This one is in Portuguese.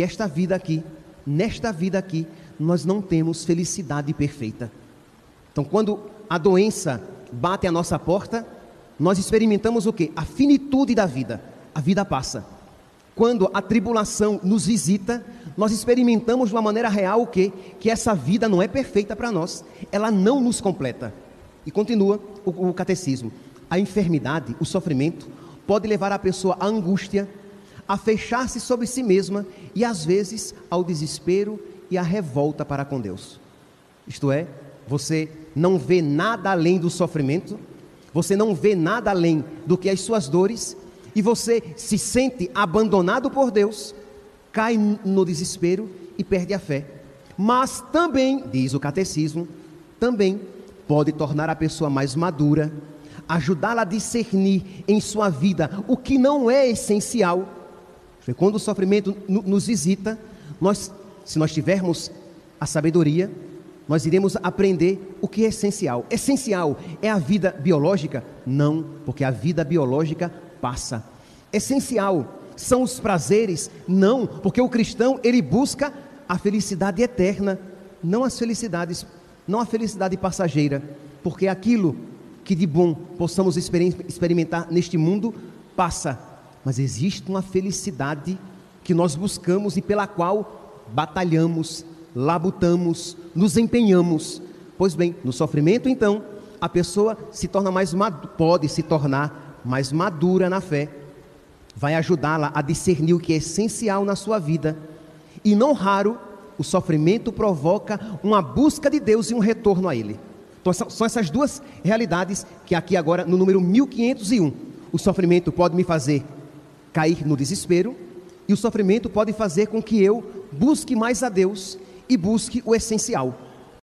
que esta vida aqui, nesta vida aqui, nós não temos felicidade perfeita. Então, quando a doença bate à nossa porta, nós experimentamos o que? A finitude da vida. A vida passa. Quando a tribulação nos visita, nós experimentamos de uma maneira real o que? Que essa vida não é perfeita para nós. Ela não nos completa. E continua o, o catecismo. A enfermidade, o sofrimento, pode levar a pessoa à angústia, a fechar-se sobre si mesma e às vezes ao desespero e à revolta para com Deus. Isto é, você não vê nada além do sofrimento, você não vê nada além do que as suas dores, e você se sente abandonado por Deus, cai no desespero e perde a fé. Mas também, diz o catecismo, também pode tornar a pessoa mais madura, ajudá-la a discernir em sua vida o que não é essencial. Quando o sofrimento nos visita, nós, se nós tivermos a sabedoria, nós iremos aprender o que é essencial. Essencial é a vida biológica? Não, porque a vida biológica passa. Essencial são os prazeres? Não, porque o cristão ele busca a felicidade eterna, não as felicidades, não a felicidade passageira, porque aquilo que de bom possamos experimentar neste mundo passa, mas existe uma felicidade que nós buscamos e pela qual batalhamos, labutamos, nos empenhamos. Pois bem, no sofrimento, então, a pessoa se torna mais pode se tornar mais madura na fé. Vai ajudá-la a discernir o que é essencial na sua vida. E não raro, o sofrimento provoca uma busca de Deus e um retorno a Ele. Então, são essas duas realidades que aqui agora, no número 1501, o sofrimento pode me fazer cair no desespero, e o sofrimento pode fazer com que eu busque mais a Deus e busque o essencial.